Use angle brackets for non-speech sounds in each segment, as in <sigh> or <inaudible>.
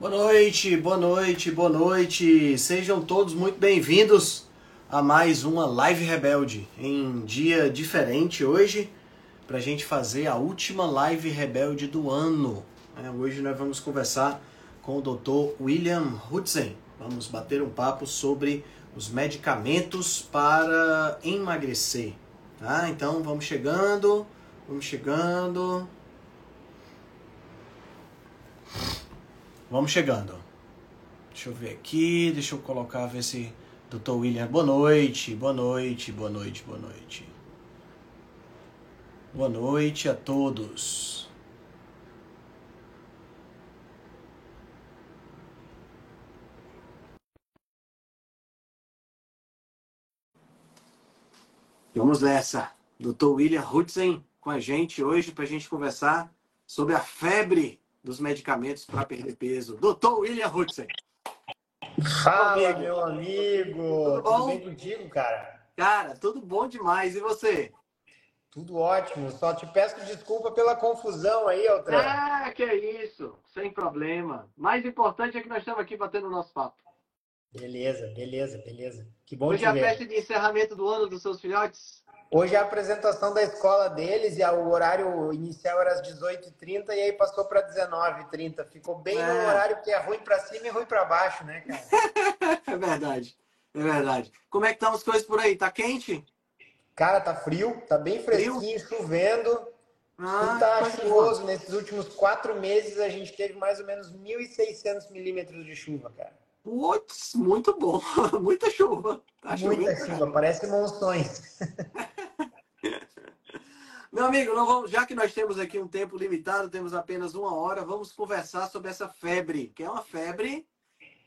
Boa noite, boa noite, boa noite. Sejam todos muito bem-vindos a mais uma Live Rebelde em dia diferente hoje para a gente fazer a última Live Rebelde do ano. É, hoje nós vamos conversar com o Dr. William Hudson. Vamos bater um papo sobre os medicamentos para emagrecer. Tá? Então vamos chegando, vamos chegando. Vamos chegando. Deixa eu ver aqui, deixa eu colocar, ver se. Doutor William, boa noite, boa noite, boa noite, boa noite. Boa noite a todos. Vamos nessa. Dr. William Hudson com a gente hoje para a gente conversar sobre a febre dos medicamentos para perder peso. Doutor William Hudson. Fala, amigo. meu amigo. Tudo, bom? tudo bem contigo, cara? Cara, tudo bom demais. E você? Tudo ótimo. Só te peço desculpa pela confusão aí, Altran. Ah, que é isso. Sem problema. Mais importante é que nós estamos aqui batendo o nosso papo. Beleza, beleza, beleza. Que bom Hoje é a festa de encerramento do ano dos seus filhotes? Hoje é a apresentação da escola deles e o horário inicial era às 18h30 e aí passou para 19h30. Ficou bem é. no horário que é ruim para cima e ruim para baixo, né, cara? <laughs> é verdade, é verdade. Como é que estão as coisas por aí? Tá quente? Cara, tá frio, tá bem fresquinho, frio? chovendo. Ah, tá chuvoso. Bom. Nesses últimos quatro meses a gente teve mais ou menos 1.600 milímetros de chuva, cara. Putz, muito bom. <laughs> Muita chuva. Tá Muita chuva, parece monções. <laughs> Meu amigo, vamos, já que nós temos aqui um tempo limitado, temos apenas uma hora, vamos conversar sobre essa febre, que é uma febre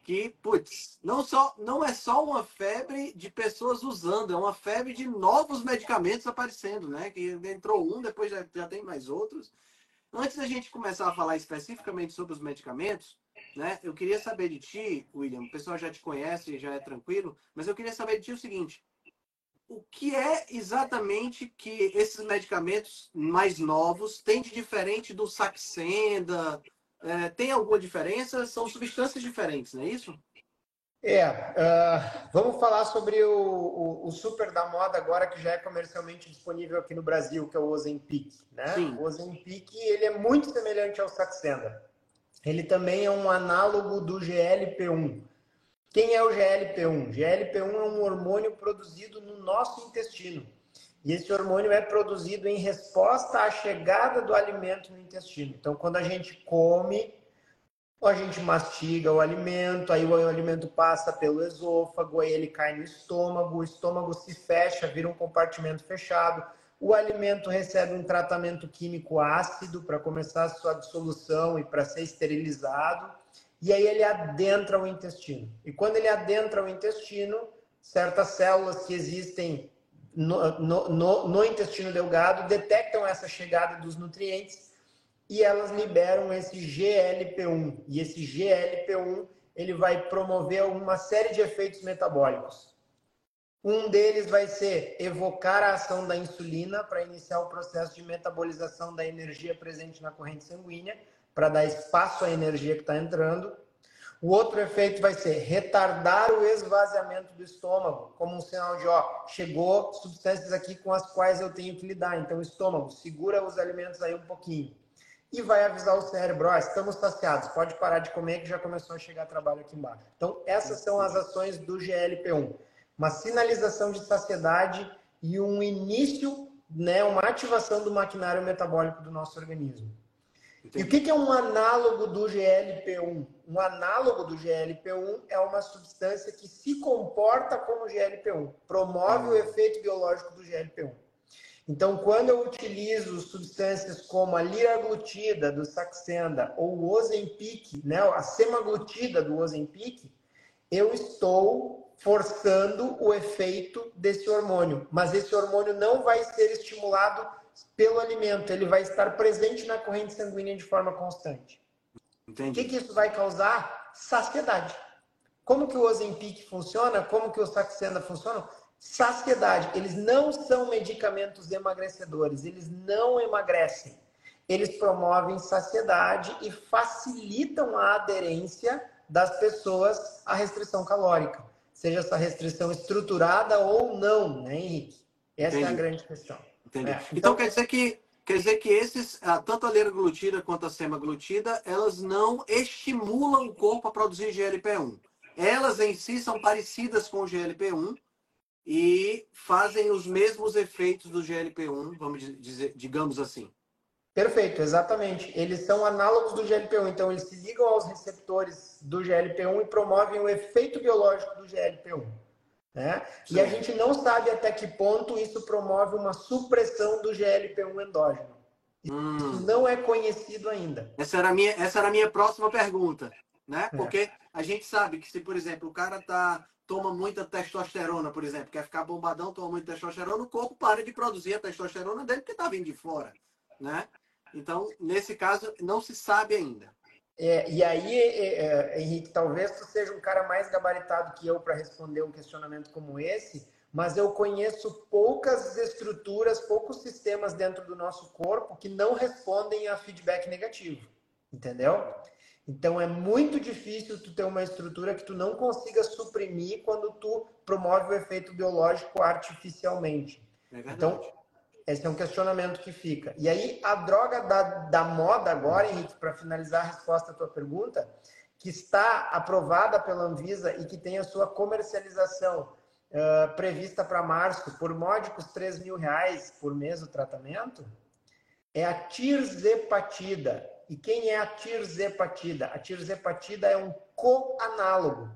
que, putz, não, só, não é só uma febre de pessoas usando, é uma febre de novos medicamentos aparecendo, né? Que entrou um, depois já, já tem mais outros. Antes da gente começar a falar especificamente sobre os medicamentos, né? Eu queria saber de ti, William, o pessoal já te conhece, já é tranquilo, mas eu queria saber de ti o seguinte: o que é exatamente que esses medicamentos mais novos têm de diferente do Saxenda? É, tem alguma diferença? São substâncias diferentes, não é isso? É, uh, vamos falar sobre o, o, o, super da moda agora que já é comercialmente disponível aqui no Brasil, que é o Ozempic, né? Sim. O Ozempic, ele é muito semelhante ao Saxenda ele também é um análogo do GLP-1. Quem é o GLP-1? GLP-1 é um hormônio produzido no nosso intestino. E esse hormônio é produzido em resposta à chegada do alimento no intestino. Então, quando a gente come, a gente mastiga o alimento, aí o alimento passa pelo esôfago, aí ele cai no estômago, o estômago se fecha, vira um compartimento fechado o alimento recebe um tratamento químico ácido para começar a sua dissolução e para ser esterilizado, e aí ele adentra o intestino. E quando ele adentra o intestino, certas células que existem no, no, no, no intestino delgado detectam essa chegada dos nutrientes e elas liberam esse GLP-1. E esse GLP-1 ele vai promover uma série de efeitos metabólicos. Um deles vai ser evocar a ação da insulina para iniciar o processo de metabolização da energia presente na corrente sanguínea, para dar espaço à energia que está entrando. O outro efeito vai ser retardar o esvaziamento do estômago, como um sinal de, ó, chegou substâncias aqui com as quais eu tenho que lidar. Então, estômago, segura os alimentos aí um pouquinho. E vai avisar o cérebro, ó, estamos saciados, pode parar de comer que já começou a chegar trabalho aqui embaixo. Então, essas são as ações do GLP-1 uma sinalização de saciedade e um início, né, uma ativação do maquinário metabólico do nosso organismo. Entendi. E o que é um análogo do GLP-1? Um análogo do GLP-1 é uma substância que se comporta como GLP-1, promove o ah. efeito biológico do GLP-1. Então, quando eu utilizo substâncias como a liraglutida do Saxenda ou o Ozempic, né, a semaglutida do Ozempic, eu estou forçando o efeito desse hormônio. Mas esse hormônio não vai ser estimulado pelo alimento, ele vai estar presente na corrente sanguínea de forma constante. Entendi. O que, que isso vai causar? Saciedade. Como que o Ozempic funciona? Como que o Saxenda funciona? Saciedade. Eles não são medicamentos emagrecedores, eles não emagrecem. eles promovem saciedade e facilitam a aderência das pessoas à restrição calórica, seja essa restrição estruturada ou não, né, Henrique? Essa Entendi. é a grande questão. Entendi. É. Então, então, quer dizer que quer dizer que esses, tanto a liraglutida quanto a semaglutida, elas não estimulam o corpo a produzir GLP-1. Elas em si são parecidas com o GLP-1 e fazem os mesmos efeitos do GLP-1, vamos dizer, digamos assim. Perfeito, exatamente. Eles são análogos do GLP-1, então eles se ligam aos receptores do GLP-1 e promovem o efeito biológico do GLP-1. Né? E a gente não sabe até que ponto isso promove uma supressão do GLP-1 endógeno. Hum. Isso não é conhecido ainda. Essa era a minha, essa era minha próxima pergunta, né? É. Porque a gente sabe que se, por exemplo, o cara tá toma muita testosterona, por exemplo, quer ficar bombadão, toma muita testosterona, o corpo para de produzir a testosterona dele porque está vindo de fora, né? Então, nesse caso, não se sabe ainda. É, e aí, é, é, Henrique, talvez tu seja um cara mais gabaritado que eu para responder um questionamento como esse, mas eu conheço poucas estruturas, poucos sistemas dentro do nosso corpo que não respondem a feedback negativo, entendeu? Então é muito difícil tu ter uma estrutura que tu não consiga suprimir quando tu promove o efeito biológico artificialmente. É então esse é um questionamento que fica. E aí, a droga da, da moda agora, Henrique, para finalizar a resposta à tua pergunta, que está aprovada pela Anvisa e que tem a sua comercialização uh, prevista para março por módicos 3 mil reais por mês o tratamento, é a tirzepatida. E quem é a tirzepatida? A tirzepatida é um coanálogo.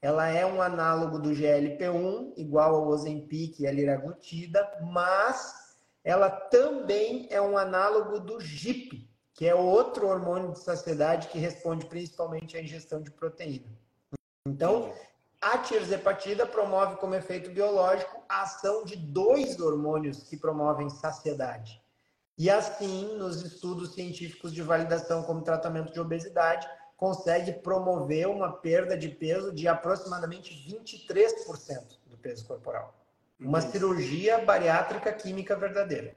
Ela é um análogo do GLP-1, igual ao Ozempic e a liraglutida, mas ela também é um análogo do GIP, que é outro hormônio de saciedade que responde principalmente à ingestão de proteína. Então, a tirzepatida promove como efeito biológico a ação de dois hormônios que promovem saciedade. E assim, nos estudos científicos de validação como tratamento de obesidade, consegue promover uma perda de peso de aproximadamente 23% do peso corporal. Uma cirurgia bariátrica química verdadeira.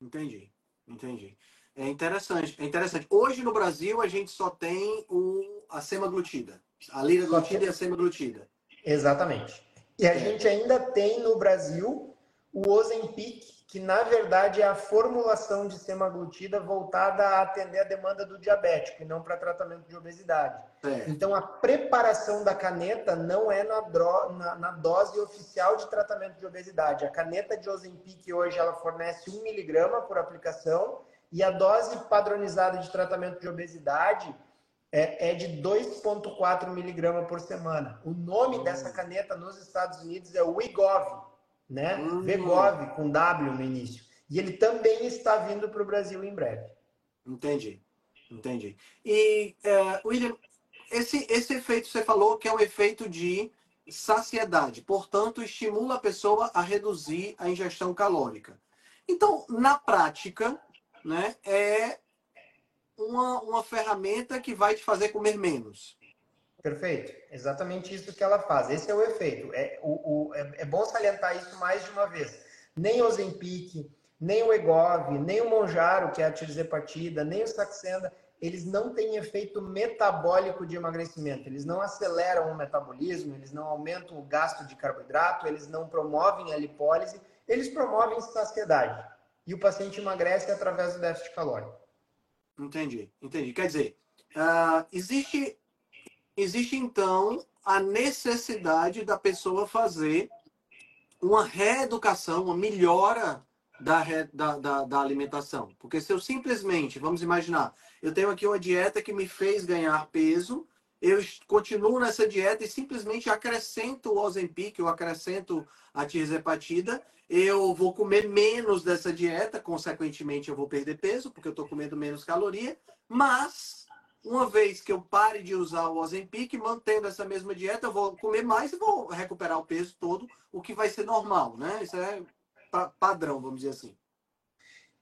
Entendi, entendi. É interessante, é interessante. Hoje no Brasil a gente só tem o, a semaglutida, a liraglutida e a semaglutida. Exatamente. E a é. gente ainda tem no Brasil o Ozempic que na verdade é a formulação de semaglutida voltada a atender a demanda do diabético e não para tratamento de obesidade. É. Então a preparação da caneta não é na, dro... na, na, dose oficial de tratamento de obesidade. A caneta de Ozempic hoje ela fornece 1 miligrama por aplicação e a dose padronizada de tratamento de obesidade é, é de 2,4 miligrama por semana. O nome hum. dessa caneta nos Estados Unidos é Wegovy né? Hum. Vegov com W no início. E ele também está vindo para o Brasil em breve. Entendi, entendi. E, uh, William, esse, esse efeito você falou que é um efeito de saciedade, portanto, estimula a pessoa a reduzir a ingestão calórica. Então, na prática, né, é uma, uma ferramenta que vai te fazer comer menos. Perfeito. Exatamente isso que ela faz. Esse é o efeito. É, o, o, é, é bom salientar isso mais de uma vez. Nem o Ozempic, nem o Egov, nem o Monjaro, que é a tirzepatida, nem o Saxenda, eles não têm efeito metabólico de emagrecimento. Eles não aceleram o metabolismo, eles não aumentam o gasto de carboidrato, eles não promovem a lipólise, eles promovem saciedade. E o paciente emagrece através do déficit calórico. Entendi, entendi. Quer dizer, uh, existe existe então a necessidade da pessoa fazer uma reeducação, uma melhora da, da, da, da, alimentação. Porque se eu simplesmente, vamos imaginar, eu tenho aqui uma dieta que me fez ganhar peso, eu continuo nessa dieta e simplesmente acrescento o Ozempic, eu acrescento a tirzepatida, eu vou comer menos dessa dieta, consequentemente eu vou perder peso, porque eu estou comendo menos caloria, mas uma vez que eu pare de usar o Ozempic, mantendo essa mesma dieta, eu vou comer mais e vou recuperar o peso todo, o que vai ser normal, né? Isso é padrão, vamos dizer assim.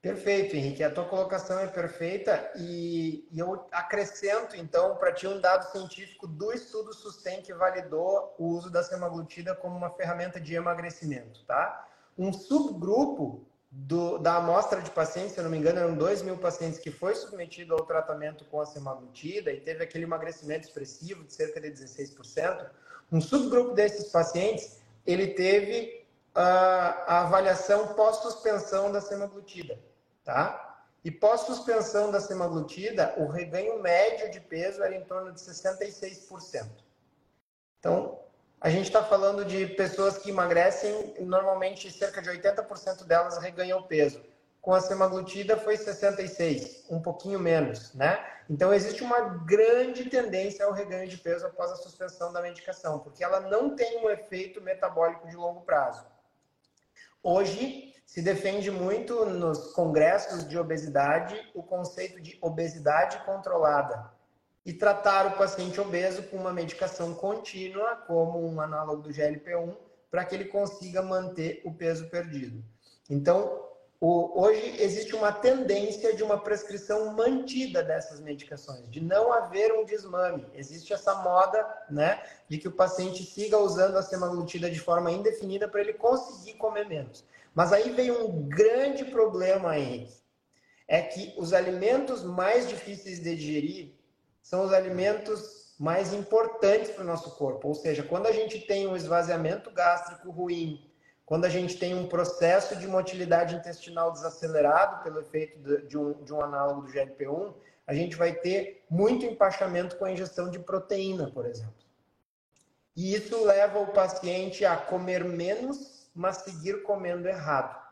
Perfeito, Henrique. A tua colocação é perfeita e, e eu acrescento, então, para ti um dado científico do estudo SUSTEM que validou o uso da semaglutida como uma ferramenta de emagrecimento, tá? Um subgrupo do, da amostra de pacientes, se eu não me engano, eram 2 mil pacientes que foi submetido ao tratamento com a semaglutida e teve aquele emagrecimento expressivo de cerca de 16%. Um subgrupo desses pacientes, ele teve a, a avaliação pós-suspensão da semaglutida, tá? E pós-suspensão da semaglutida, o reganho médio de peso era em torno de 66%. Então, a gente está falando de pessoas que emagrecem, normalmente cerca de 80% delas reganham peso. Com a semaglutida foi 66, um pouquinho menos, né? Então existe uma grande tendência ao reganho de peso após a suspensão da medicação, porque ela não tem um efeito metabólico de longo prazo. Hoje se defende muito nos congressos de obesidade o conceito de obesidade controlada, e tratar o paciente obeso com uma medicação contínua, como um análogo do GLP-1, para que ele consiga manter o peso perdido. Então, hoje existe uma tendência de uma prescrição mantida dessas medicações, de não haver um desmame. Existe essa moda, né, de que o paciente siga usando a semaglutida de forma indefinida para ele conseguir comer menos. Mas aí vem um grande problema, Henrique. É que os alimentos mais difíceis de digerir são os alimentos mais importantes para o nosso corpo. Ou seja, quando a gente tem um esvaziamento gástrico ruim, quando a gente tem um processo de motilidade intestinal desacelerado pelo efeito de um, de um análogo do GLP-1, a gente vai ter muito empachamento com a ingestão de proteína, por exemplo. E isso leva o paciente a comer menos, mas seguir comendo errado.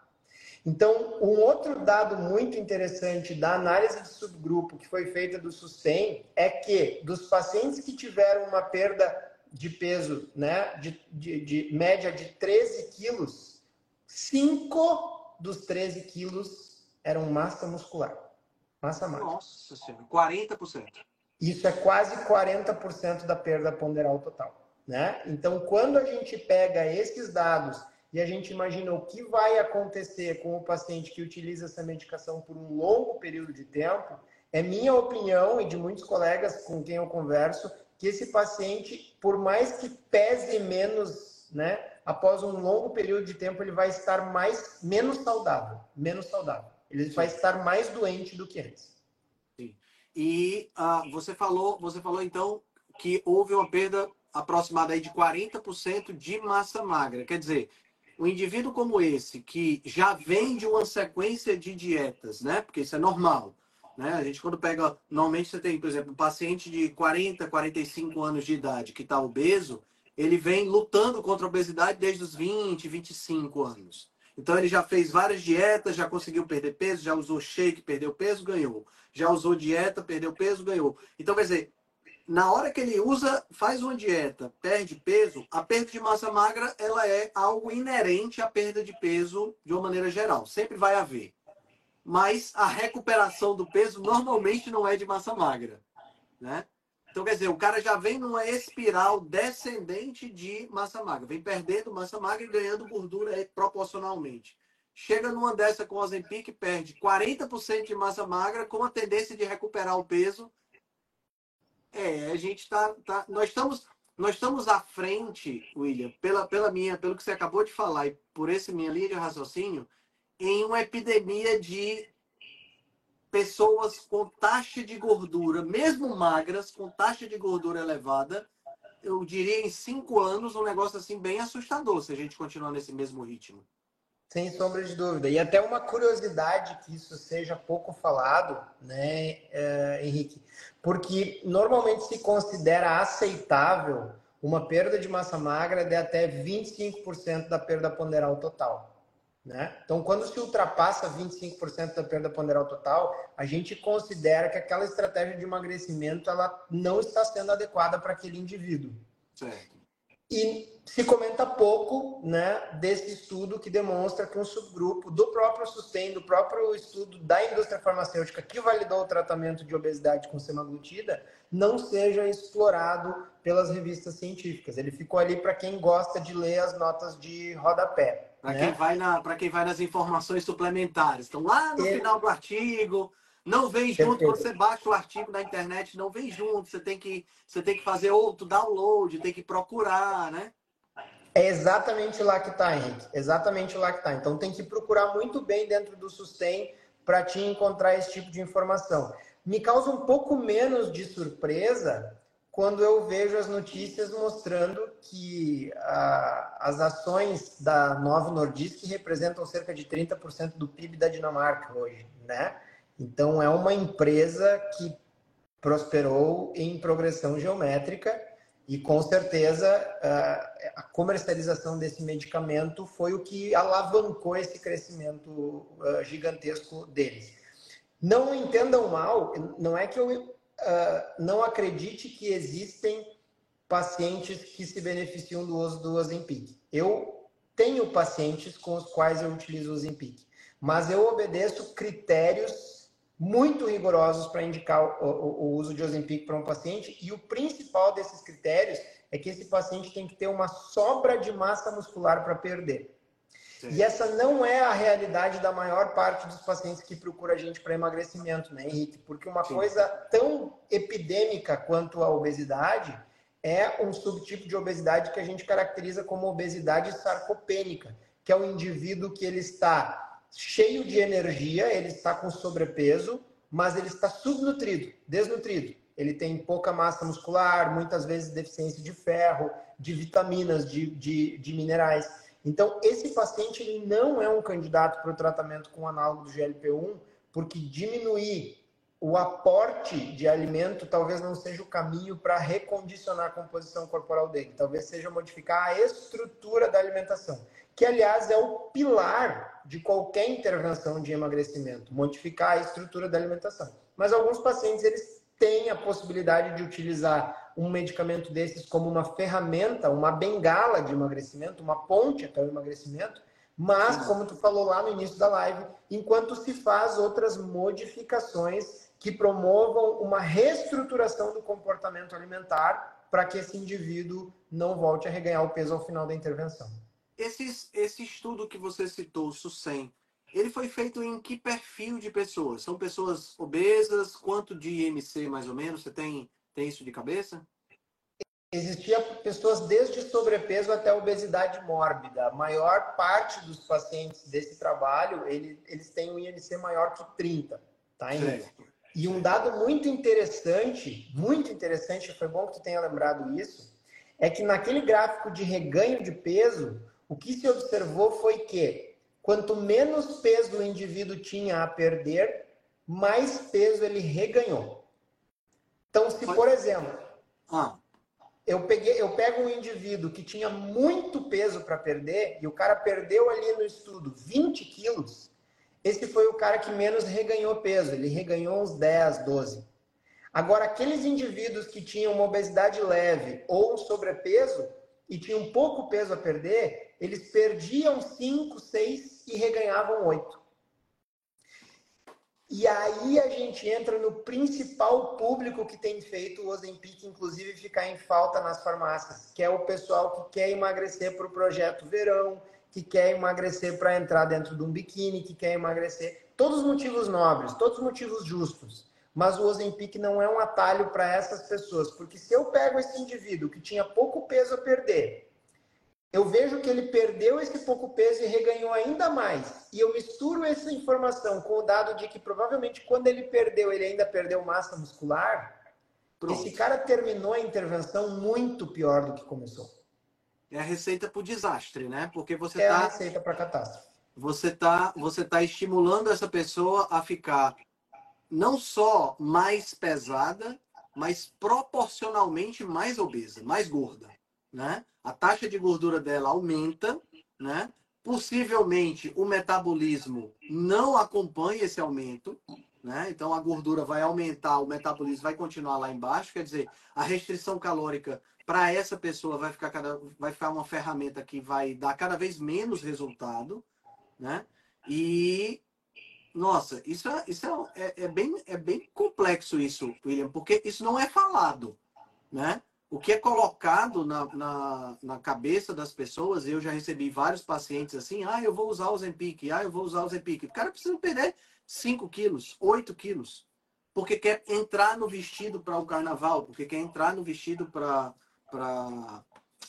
Então, um outro dado muito interessante da análise de subgrupo que foi feita do SUSTEM é que dos pacientes que tiveram uma perda de peso, né, de, de, de média de 13 quilos, 5 dos 13 quilos eram massa muscular. Massa magra. Nossa senhora, 40%. Isso é quase 40% da perda ponderal total. Né? Então, quando a gente pega esses dados e a gente imagina o que vai acontecer com o paciente que utiliza essa medicação por um longo período de tempo, é minha opinião e de muitos colegas com quem eu converso, que esse paciente, por mais que pese menos, né, após um longo período de tempo, ele vai estar mais menos saudável, menos saudável. Ele vai estar mais doente do que antes. Sim. E uh, você falou, você falou então que houve uma perda aproximada aí de 40% de massa magra. Quer dizer, um indivíduo como esse, que já vem de uma sequência de dietas, né? Porque isso é normal. Né? A gente, quando pega. Normalmente você tem, por exemplo, um paciente de 40, 45 anos de idade que está obeso, ele vem lutando contra a obesidade desde os 20, 25 anos. Então ele já fez várias dietas, já conseguiu perder peso, já usou shake, perdeu peso, ganhou. Já usou dieta, perdeu peso, ganhou. Então, quer dizer, na hora que ele usa, faz uma dieta, perde peso, a perda de massa magra ela é algo inerente à perda de peso de uma maneira geral. Sempre vai haver. Mas a recuperação do peso normalmente não é de massa magra, né? Então, quer dizer, o cara já vem numa espiral descendente de massa magra. Vem perdendo massa magra e ganhando gordura proporcionalmente. Chega numa dessa com o Ozempic, perde 40% de massa magra com a tendência de recuperar o peso é, a gente está. Tá, nós, estamos, nós estamos à frente, William, pela, pela minha, pelo que você acabou de falar e por essa minha linha de raciocínio, em uma epidemia de pessoas com taxa de gordura, mesmo magras, com taxa de gordura elevada, eu diria em cinco anos, um negócio assim bem assustador se a gente continuar nesse mesmo ritmo. Sem sombra de dúvida. E até uma curiosidade que isso seja pouco falado, né, é, Henrique? Porque normalmente se considera aceitável uma perda de massa magra de até 25% da perda ponderal total. Né? Então, quando se ultrapassa 25% da perda ponderal total, a gente considera que aquela estratégia de emagrecimento ela não está sendo adequada para aquele indivíduo. Certo. E se comenta pouco né, desse estudo que demonstra que um subgrupo do próprio SUSTEM, do próprio estudo da indústria farmacêutica que validou o tratamento de obesidade com semaglutida, não seja explorado pelas revistas científicas. Ele ficou ali para quem gosta de ler as notas de rodapé. Para né? quem, vai na, quem vai nas informações suplementares. Então, lá no final do artigo, não vem junto, Perfeito. quando você baixa o artigo na internet, não vem junto. Você tem que, você tem que fazer outro download, tem que procurar, né? É exatamente lá que está, Henrique. Exatamente lá que está. Então tem que procurar muito bem dentro do Sustain para te encontrar esse tipo de informação. Me causa um pouco menos de surpresa quando eu vejo as notícias mostrando que ah, as ações da Novo Nordisk representam cerca de 30% do PIB da Dinamarca hoje, né? Então é uma empresa que prosperou em progressão geométrica e com certeza ah, a comercialização desse medicamento foi o que alavancou esse crescimento ah, gigantesco deles. Não entendam mal, não é que eu uh, não acredite que existem pacientes que se beneficiam do uso do Ozempic. Eu tenho pacientes com os quais eu utilizo o Ozempic, mas eu obedeço critérios muito rigorosos para indicar o, o, o, uso de Ozempic para um paciente e o principal desses critérios é que esse paciente tem que ter uma sobra de massa muscular para perder. E essa não é a realidade da maior parte dos pacientes que procura a gente para emagrecimento, né, Henrique? Porque uma Sim. coisa tão epidêmica quanto a obesidade é um subtipo de obesidade que a gente caracteriza como obesidade sarcopênica, que é um indivíduo que ele está cheio de energia, ele está com sobrepeso, mas ele está subnutrido, desnutrido. Ele tem pouca massa muscular, muitas vezes deficiência de ferro, de vitaminas, de, de, de minerais. Então, esse paciente ele não é um candidato para o tratamento com análogo do GLP-1, porque diminuir o aporte de alimento talvez não seja o caminho para recondicionar a composição corporal dele. Talvez seja modificar a estrutura da alimentação, que aliás é o pilar de qualquer intervenção de emagrecimento, modificar a estrutura da alimentação. Mas alguns pacientes eles têm a possibilidade de utilizar um medicamento desses como uma ferramenta, uma bengala de emagrecimento, uma ponte até o emagrecimento, mas, como tu falou lá no início da live, enquanto se faz outras modificações que promovam uma reestruturação do comportamento alimentar para que esse indivíduo não volte a reganhar o peso ao final da intervenção. Esse, esse estudo que você citou, o SUSEM, ele foi feito em que perfil de pessoas? São pessoas obesas? Quanto de IMC, mais ou menos? Você tem tem isso de cabeça? Existia pessoas desde sobrepeso até obesidade mórbida. A maior parte dos pacientes desse trabalho, ele, eles têm um IMC maior que 30, tá, Henrique? E um dado muito interessante, muito interessante, foi bom que tu tenha lembrado isso, é que naquele gráfico de reganho de peso, o que se observou foi que quanto menos peso o indivíduo tinha a perder, mais peso ele reganhou. Então, se por exemplo, ah. eu, peguei, eu pego um indivíduo que tinha muito peso para perder e o cara perdeu ali no estudo 20 quilos, esse foi o cara que menos reganhou peso, ele reganhou uns 10, 12. Agora, aqueles indivíduos que tinham uma obesidade leve ou um sobrepeso e tinham pouco peso a perder, eles perdiam 5, 6 e reganhavam 8. E aí a gente entra no principal público que tem feito o Ozempic, inclusive, ficar em falta nas farmácias, que é o pessoal que quer emagrecer para o projeto verão, que quer emagrecer para entrar dentro de um biquíni, que quer emagrecer. Todos os motivos nobres, todos os motivos justos. Mas o Ozempic não é um atalho para essas pessoas, porque se eu pego esse indivíduo que tinha pouco peso a perder eu vejo que ele perdeu esse pouco peso e reganhou ainda mais. E eu misturo essa informação com o dado de que provavelmente quando ele perdeu, ele ainda perdeu massa muscular. Pronto. Esse cara terminou a intervenção muito pior do que começou. É a receita para o desastre, né? Porque você é tá, a receita para catástrofe. Você está você tá estimulando essa pessoa a ficar não só mais pesada, mas proporcionalmente mais obesa, mais gorda né? A taxa de gordura dela aumenta, né? Possivelmente o metabolismo não acompanha esse aumento, né? Então a gordura vai aumentar, o metabolismo vai continuar lá embaixo, quer dizer, a restrição calórica para essa pessoa vai ficar cada, vai ficar uma ferramenta que vai dar cada vez menos resultado, né? E nossa, isso é, isso é, é, é, bem, é bem complexo isso, William, porque isso não é falado, né? o que é colocado na, na, na, cabeça das pessoas, eu já recebi vários pacientes assim, ah, eu vou usar o Zempic, ah, eu vou usar o Zempic. O cara precisa perder 5 quilos, 8 quilos, porque quer entrar no vestido para o carnaval, porque quer entrar no vestido para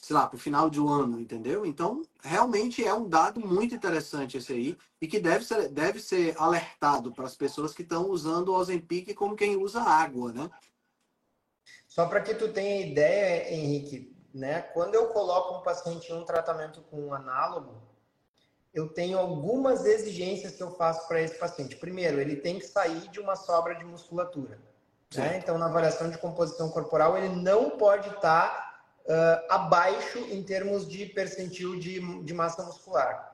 sei lá, para o final do ano, entendeu? Então, realmente é um dado muito interessante esse aí e que deve ser, deve ser alertado para as pessoas que estão usando o Ozempic como quem usa água, né? Só para que tu tenha ideia, Henrique, né? Quando eu coloco um paciente em um tratamento com um análogo, eu tenho algumas exigências que eu faço para esse paciente. Primeiro, ele tem que sair de uma sobra de musculatura. Né? Então, na avaliação de composição corporal, ele não pode estar tá uh, abaixo em termos de percentil de, de massa muscular.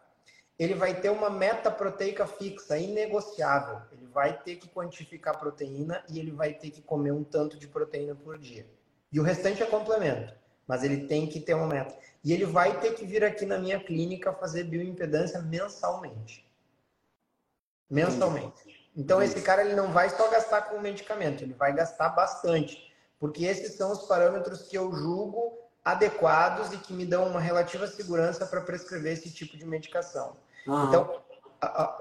Ele vai ter uma meta proteica fixa, inegociável. Ele vai ter que quantificar proteína e ele vai ter que comer um tanto de proteína por dia. E o restante é complemento, mas ele tem que ter uma meta. E ele vai ter que vir aqui na minha clínica fazer bioimpedância mensalmente. Mensalmente. Então esse cara ele não vai só gastar com medicamento, ele vai gastar bastante porque esses são os parâmetros que eu julgo adequados e que me dão uma relativa segurança para prescrever esse tipo de medicação. Uhum. Então,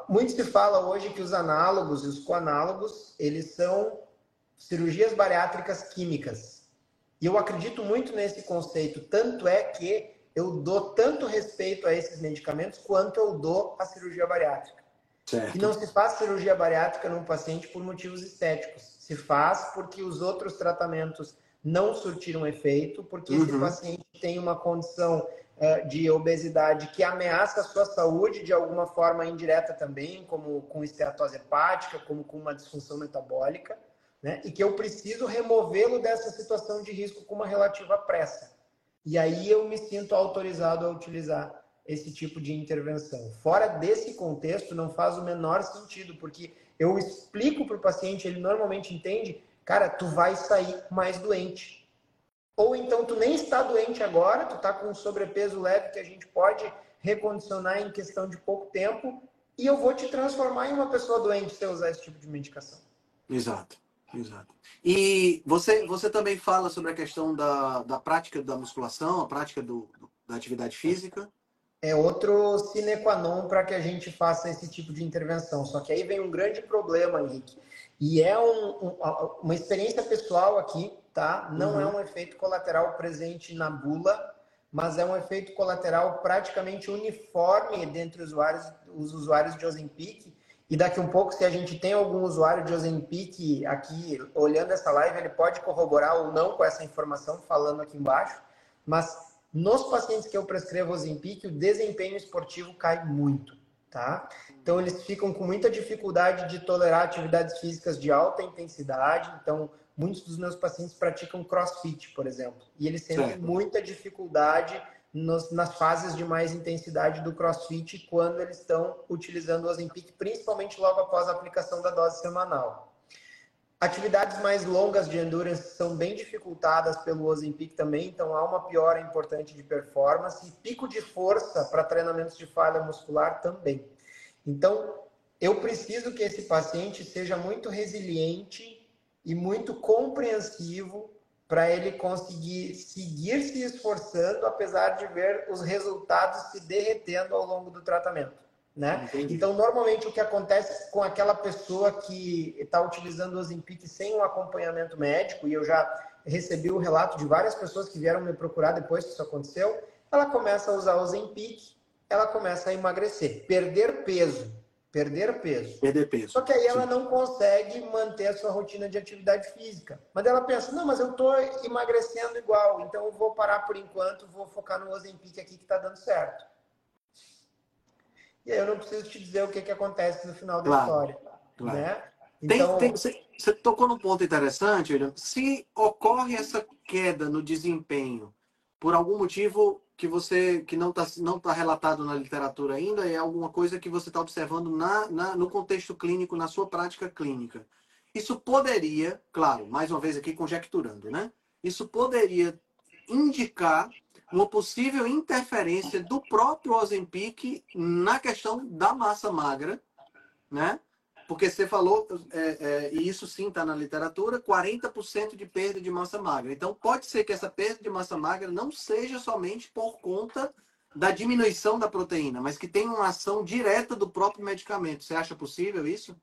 muito se fala hoje que os análogos e os coanálogos, eles são cirurgias bariátricas químicas. E eu acredito muito nesse conceito, tanto é que eu dou tanto respeito a esses medicamentos quanto eu dou à cirurgia bariátrica. Certo. E não se faz cirurgia bariátrica num paciente por motivos estéticos se faz porque os outros tratamentos não surtiram efeito, porque uhum. esse paciente tem uma condição uh, de obesidade que ameaça a sua saúde de alguma forma indireta também, como com esteatose hepática, como com uma disfunção metabólica, né? E que eu preciso removê-lo dessa situação de risco com uma relativa pressa. E aí eu me sinto autorizado a utilizar esse tipo de intervenção. Fora desse contexto, não faz o menor sentido, porque eu explico para o paciente, ele normalmente entende, cara, tu vai sair mais doente. Ou então tu nem está doente agora, tu está com um sobrepeso leve que a gente pode recondicionar em questão de pouco tempo e eu vou te transformar em uma pessoa doente se eu usar esse tipo de medicação. Exato, exato. E você, você também fala sobre a questão da, da prática da musculação, a prática do, da atividade física? É outro sine qua non para que a gente faça esse tipo de intervenção. Só que aí vem um grande problema, Henrique. E é um, um, uma experiência pessoal aqui, tá? Não uhum. é um efeito colateral presente na bula, mas é um efeito colateral praticamente uniforme dentre os usuários, os usuários de Ozempic. E daqui um pouco, se a gente tem algum usuário de Ozempic aqui olhando essa live, ele pode corroborar ou não com essa informação falando aqui embaixo. Mas nos pacientes que eu prescrevo Ozempic, o desempenho esportivo cai muito, tá? Então, eles ficam com muita dificuldade de tolerar atividades físicas de alta intensidade. Então, muitos dos meus pacientes praticam crossfit, por exemplo, e eles certo. muita dificuldade nos, nas fases de mais intensidade do crossfit quando eles estão utilizando o Ozempic, principalmente logo após a aplicação da dose semanal. Atividades mais longas de endurance são bem dificultadas pelo Ozempic também, então há uma piora importante de performance e pico de força para treinamentos de falha muscular também. Então, eu preciso que esse paciente seja muito resiliente e muito compreensivo para ele conseguir seguir se esforçando, apesar de ver os resultados se derretendo ao longo do tratamento. Né? Então, normalmente, o que acontece com aquela pessoa que está utilizando o Ozempic sem um acompanhamento médico, e eu já recebi o relato de várias pessoas que vieram me procurar depois que isso aconteceu, ela começa a usar o Ozempic, ela começa a emagrecer, perder peso, perder peso. Perder peso. Só que aí ela não consegue manter a sua rotina de atividade física. Mas ela pensa, não, mas eu estou emagrecendo igual, então eu vou parar por enquanto, vou focar no Ozempic aqui que está dando certo. E aí eu não preciso te dizer o que, que acontece no final da claro, história. Claro. Né? Então... Tem, tem, você, você tocou num ponto interessante, William. Se ocorre essa queda no desempenho por algum motivo que você que não está não tá relatado na literatura ainda, é alguma coisa que você está observando na, na, no contexto clínico, na sua prática clínica. Isso poderia, claro, mais uma vez aqui conjecturando, né? Isso poderia indicar uma possível interferência do próprio Ozempic na questão da massa magra, né? Porque você falou, é, é, e isso sim está na literatura, 40% de perda de massa magra. Então, pode ser que essa perda de massa magra não seja somente por conta da diminuição da proteína, mas que tenha uma ação direta do próprio medicamento. Você acha possível isso?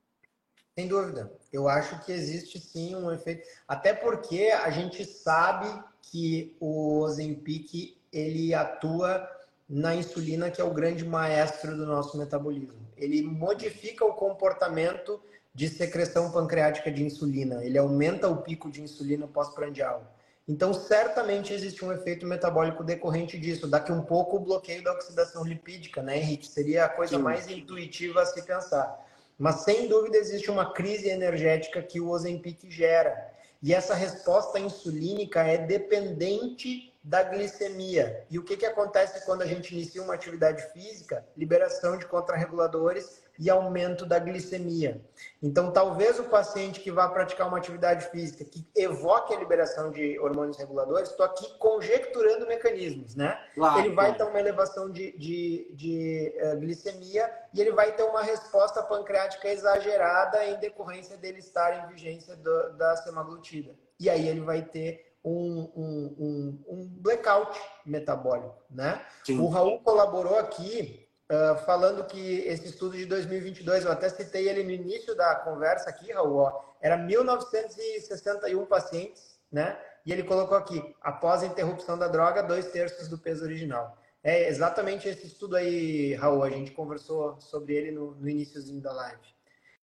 Sem dúvida. Eu acho que existe sim um efeito. Até porque a gente sabe que o Ozempic ele atua na insulina, que é o grande maestro do nosso metabolismo. Ele modifica o comportamento de secreção pancreática de insulina, ele aumenta o pico de insulina pós-prandial. Então, certamente existe um efeito metabólico decorrente disso. Daqui um pouco, o bloqueio da oxidação lipídica, né, Henrique? Seria a coisa Sim. mais intuitiva a se pensar. Mas, sem dúvida, existe uma crise energética que o Ozempic gera. E essa resposta insulínica é dependente da glicemia. E o que, que acontece quando a gente inicia uma atividade física? Liberação de contrarreguladores e aumento da glicemia. Então, talvez o paciente que vá praticar uma atividade física que evoque a liberação de hormônios reguladores, estou aqui conjecturando mecanismos, né? Claro, ele vai ter uma elevação de, de, de uh, glicemia e ele vai ter uma resposta pancreática exagerada em decorrência dele estar em vigência do, da semaglutida. E aí ele vai ter um, um, um, um blackout metabólico, né? Sim. O Raul colaborou aqui Uh, falando que esse estudo de 2022, eu até citei ele no início da conversa aqui, Raul, ó, era 1961 pacientes, né? E ele colocou aqui, após a interrupção da droga, dois terços do peso original. É exatamente esse estudo aí, Raul, a gente conversou sobre ele no, no iníciozinho da live.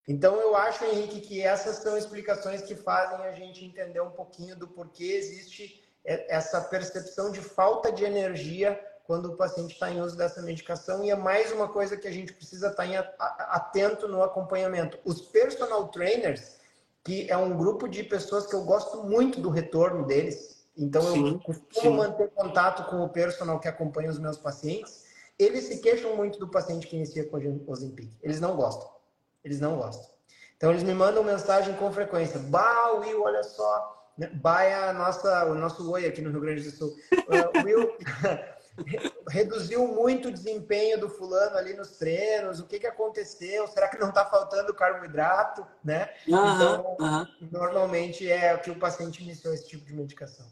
Então, eu acho, Henrique, que essas são explicações que fazem a gente entender um pouquinho do porquê existe essa percepção de falta de energia quando o paciente está em uso dessa medicação. E é mais uma coisa que a gente precisa estar tá atento no acompanhamento. Os personal trainers, que é um grupo de pessoas que eu gosto muito do retorno deles, então sim, eu costumo sim. manter contato com o personal que acompanha os meus pacientes. Eles se queixam muito do paciente que inicia com o Ozempic. Eles não gostam. Eles não gostam. Então eles me mandam mensagem com frequência. Bah, Will, olha só. Né, bah é a nossa, o nosso oi aqui no Rio Grande do Sul. Uh, Will, <laughs> <laughs> reduziu muito o desempenho do fulano ali nos treinos. O que, que aconteceu? Será que não está faltando carboidrato? Né? Uhum, então, uhum. normalmente é o que o paciente iniciou esse tipo de medicação.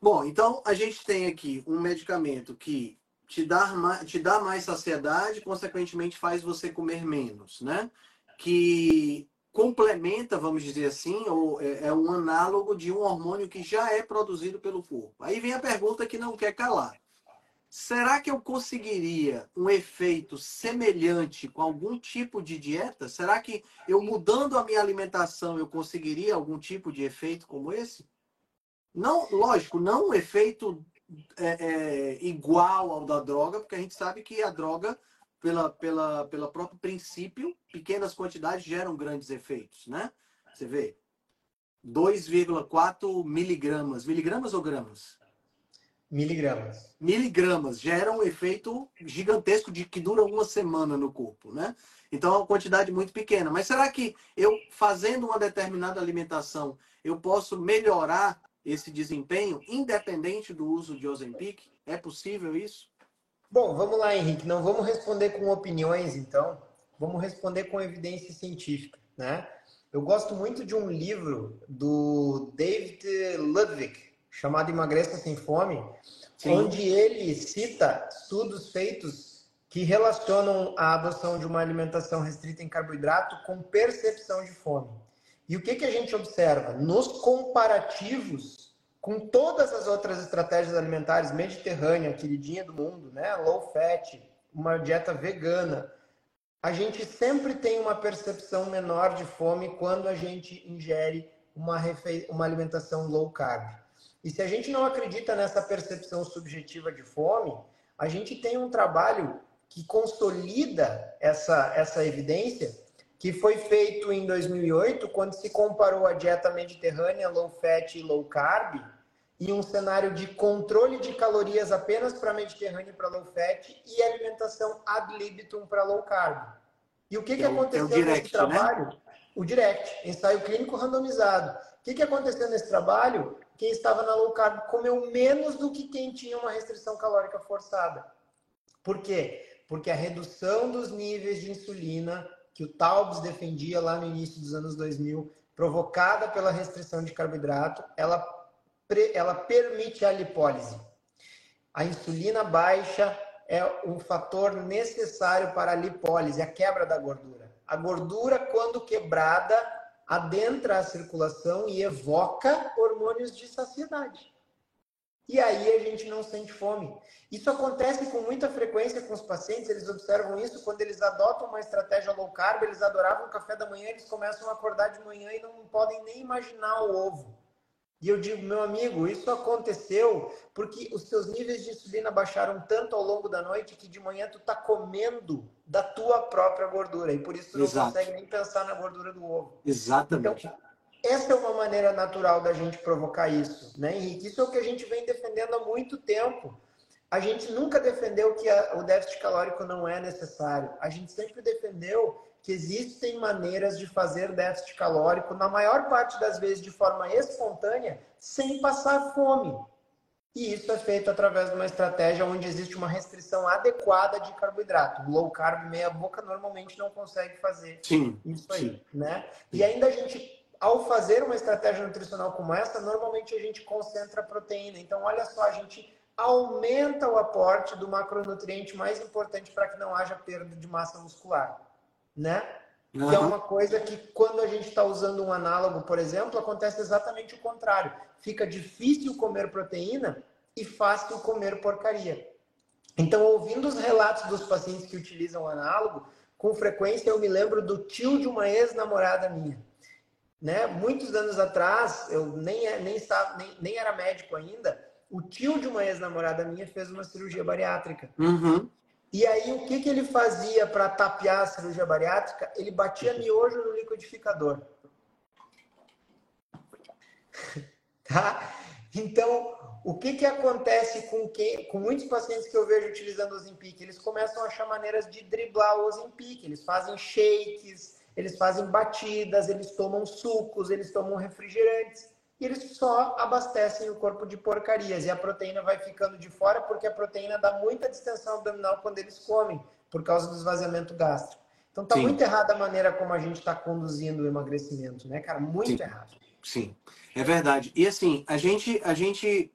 Bom, então a gente tem aqui um medicamento que te dá, te dá mais saciedade, consequentemente faz você comer menos, né? Que complementa, vamos dizer assim, ou é, é, um análogo de um hormônio que já é produzido pelo corpo. Aí vem a pergunta que não quer calar. Será que eu conseguiria um efeito semelhante com algum tipo de dieta? Será que eu mudando a minha alimentação eu conseguiria algum tipo de efeito como esse? Não, lógico, não um efeito é, é, igual ao da droga, porque a gente sabe que a droga, pela, pela, pela próprio princípio, pequenas quantidades geram grandes efeitos, né? Você vê, 2,4 miligramas, miligramas ou gramas? Miligramas. Miligramas geram um efeito gigantesco de que dura uma semana no corpo, né? Então é uma quantidade muito pequena. Mas será que eu fazendo uma determinada alimentação eu posso melhorar esse desempenho, independente do uso de Ozempic? É possível isso? Bom, vamos lá, Henrique. Não vamos responder com opiniões, então. Vamos responder com evidência científica, né? Eu gosto muito de um livro do David Ludwig, chamado Emagreça Sem Fome, Sim. onde ele cita estudos feitos que relacionam a adoção de uma alimentação restrita em carboidrato com percepção de fome. E o que, que a gente observa? Nos comparativos com todas as outras estratégias alimentares, mediterrânea, queridinha do mundo, né? low fat, uma dieta vegana, a gente sempre tem uma percepção menor de fome quando a gente ingere uma, refe... uma alimentação low carb. E se a gente não acredita nessa percepção subjetiva de fome, a gente tem um trabalho que consolida essa, essa evidência que foi feito em 2008, quando se comparou a dieta mediterrânea low fat e low carb, em um cenário de controle de calorias apenas para mediterrânea e para low fat e alimentação ad libitum para low carb. E o que, que aconteceu é direct, nesse né? trabalho? Né? O direct, ensaio clínico randomizado. O que, que aconteceu nesse trabalho? Quem estava na low carb comeu menos do que quem tinha uma restrição calórica forçada. Por quê? Porque a redução dos níveis de insulina que o Taubes defendia lá no início dos anos 2000, provocada pela restrição de carboidrato, ela, ela permite a lipólise. A insulina baixa é um fator necessário para a lipólise, a quebra da gordura. A gordura, quando quebrada, adentra a circulação e evoca hormônios de saciedade. e aí a gente não sente fome. Isso acontece com muita frequência com os pacientes, eles observam isso quando eles adotam uma estratégia low carb, eles adoravam o café da manhã, eles começam a acordar de manhã e não podem nem imaginar o ovo. E eu digo, meu amigo, isso aconteceu porque os teus níveis de insulina baixaram tanto ao longo da noite que de manhã tu tá comendo da tua própria gordura e por isso tu não Exato. consegue nem pensar na gordura do ovo. Exatamente. Então, essa é uma maneira natural da gente provocar isso, né, Henrique? Isso é o que a gente vem defendendo há muito tempo. A gente nunca defendeu que a, o déficit calórico não é necessário. A gente sempre defendeu que existem maneiras de fazer déficit calórico, na maior parte das vezes de forma espontânea, sem passar fome. E isso é feito através de uma estratégia onde existe uma restrição adequada de carboidrato. Low carb meia boca normalmente não consegue fazer sim, isso aí, sim. né? E ainda a gente ao fazer uma estratégia nutricional como essa, normalmente a gente concentra a proteína. Então, olha só, a gente aumenta o aporte do macronutriente mais importante para que não haja perda de massa muscular, né? Uhum. Que é uma coisa que, quando a gente está usando um análogo, por exemplo, acontece exatamente o contrário. Fica difícil comer proteína e fácil comer porcaria. Então, ouvindo os relatos dos pacientes que utilizam análogo, com frequência eu me lembro do tio de uma ex-namorada minha né? Muitos anos atrás, eu nem, é, nem, nem, nem era médico ainda, o tio de uma ex-namorada minha fez uma cirurgia bariátrica. Uhum. E aí, o que, que ele fazia para tapear a cirurgia bariátrica? Ele batia miojo no liquidificador. <laughs> tá? Então, o que, que acontece com, quem, com muitos pacientes que eu vejo utilizando o Ozempic? Eles começam a achar maneiras de driblar o Ozempic. Eles fazem shakes, eles fazem batidas, eles tomam sucos, eles tomam refrigerantes e eles só abastecem o corpo de porcarias e a proteína vai ficando de fora porque a proteína dá muita distensão abdominal quando eles comem por causa do esvaziamento gástrico. Então tá Sim. muito errada a maneira como a gente está conduzindo o emagrecimento, né, cara? Muito Sim. errado. Sim, é verdade. E assim, a gente, a gente,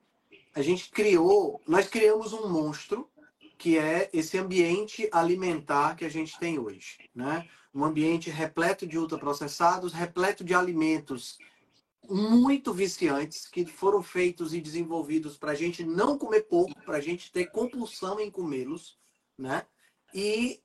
a gente criou, nós criamos um monstro que é esse ambiente alimentar que a gente tem hoje, né? um ambiente repleto de ultraprocessados, repleto de alimentos muito viciantes que foram feitos e desenvolvidos para a gente não comer pouco, para a gente ter compulsão em comê-los, né? E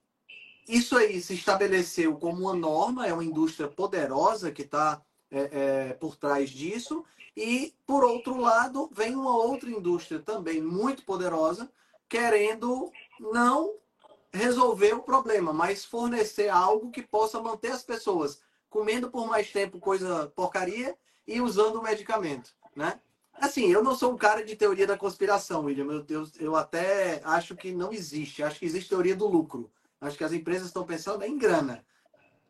isso aí se estabeleceu como uma norma, é uma indústria poderosa que está é, é, por trás disso. E, por outro lado, vem uma outra indústria também muito poderosa, querendo não resolver o problema, mas fornecer algo que possa manter as pessoas comendo por mais tempo coisa porcaria e usando o medicamento, né? Assim, eu não sou um cara de teoria da conspiração, William. Meu Deus, eu até acho que não existe. Acho que existe teoria do lucro. Acho que as empresas estão pensando em grana.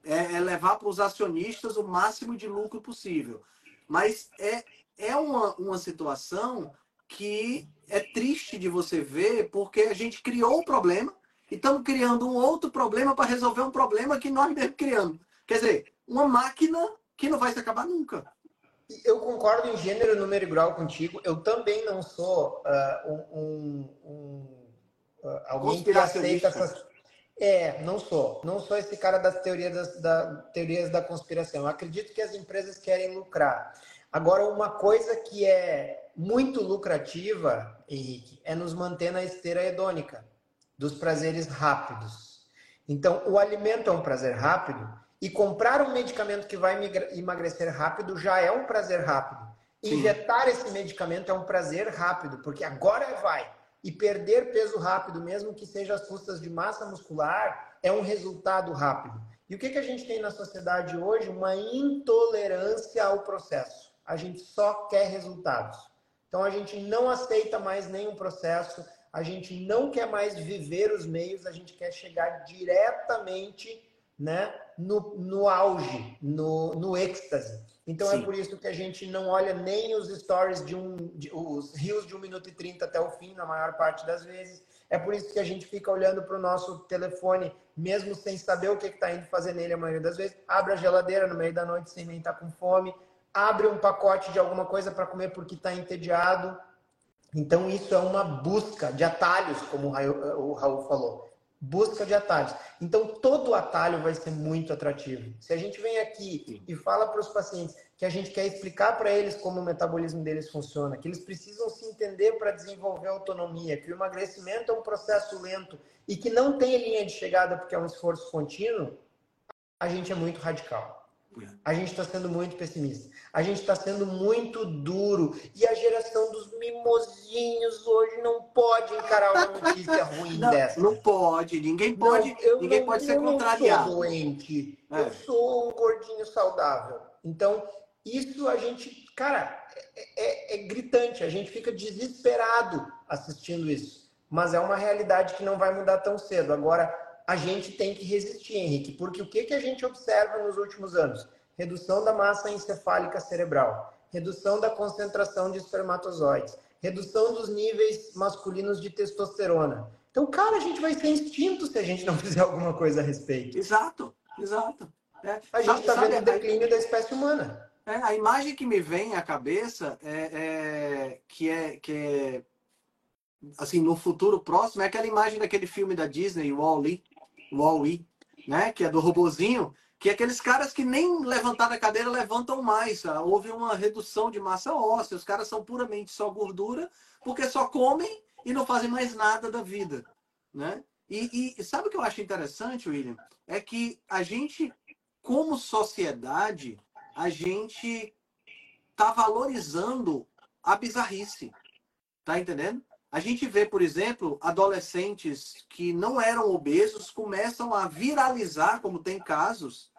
É, é levar para os acionistas o máximo de lucro possível. Mas é, é uma, uma situação que é triste de você ver, porque a gente criou o problema e estamos criando um outro problema para resolver um problema que nós mesmos criamos. Quer dizer, uma máquina que não vai se acabar nunca. Eu concordo em gênero, número e grau contigo. Eu também não sou uh, um, um uh, alguém que aceita essas. É, não sou. Não sou esse cara das teorias, das, da, teorias da conspiração. Eu acredito que as empresas querem lucrar. Agora, uma coisa que é muito lucrativa, Henrique, é nos manter na esteira hedônica dos prazeres rápidos. Então, o alimento é um prazer rápido e comprar um medicamento que vai emagrecer rápido já é um prazer rápido. Sim. Injetar esse medicamento é um prazer rápido, porque agora vai. E perder peso rápido, mesmo que seja às custas de massa muscular, é um resultado rápido. E o que, que a gente tem na sociedade hoje? Uma intolerância ao processo. A gente só quer resultados. Então a gente não aceita mais nenhum processo, a gente não quer mais viver os meios, a gente quer chegar diretamente né, no, no auge, no, no êxtase. Então é Sim. é por isso que a gente não olha nem os stories de um. De, os rios de 1 minuto e 30 até o fim, na maior parte das vezes. É por isso que a gente fica olhando para o nosso telefone, mesmo sem saber o que está indo fazer nele a maioria das vezes. Abre a geladeira no meio da noite sem nem estar tá com fome. Abre um pacote de alguma coisa para comer porque está entediado então, isso é uma busca de atalhos, como o Raul falou. Busca de atalhos. Então, todo atalho vai ser muito atrativo. Se a gente vem aqui e fala para os pacientes que a gente quer explicar para eles como o metabolismo deles funciona, que eles precisam se entender para desenvolver autonomia, que o emagrecimento é um processo lento e que não tem linha de chegada porque é um esforço contínuo, a gente é muito radical. A gente está sendo muito pessimista. A gente está sendo muito duro. E a geração mimosinhos hoje não pode encarar uma notícia <laughs> ruim não, dessa. Não pode. Ninguém pode, não, ninguém não, pode ser contrariado. Eu sou doente. É. Eu sou um gordinho saudável. Então, isso a gente, cara, é, é, é gritante. A gente fica desesperado assistindo isso. Mas é uma realidade que não vai mudar tão cedo. Agora, a gente tem que resistir, Henrique, porque o que, que a gente observa nos últimos anos? Redução da massa encefálica cerebral, redução da concentração de espermatozoides, redução dos níveis masculinos de testosterona. Então, cara, a gente vai ser extinto se a gente não <laughs> fizer alguma coisa a respeito. Exato, exato. É. A gente está vendo o declínio da espécie humana. É, a imagem que me vem à cabeça é, é, que é que é assim no futuro próximo é aquela imagem daquele filme da Disney, Wall-E, Wall-E, né? Que é do robozinho, que aqueles caras que nem levantar da cadeira levantam mais. Tá? Houve uma redução de massa óssea, os caras são puramente só gordura, porque só comem e não fazem mais nada da vida, né? E, e sabe o que eu acho interessante, William? É que a gente, como sociedade, a gente tá valorizando a bizarrice. Tá entendendo? A gente vê, por exemplo, adolescentes que não eram obesos começam a viralizar, como tem casos,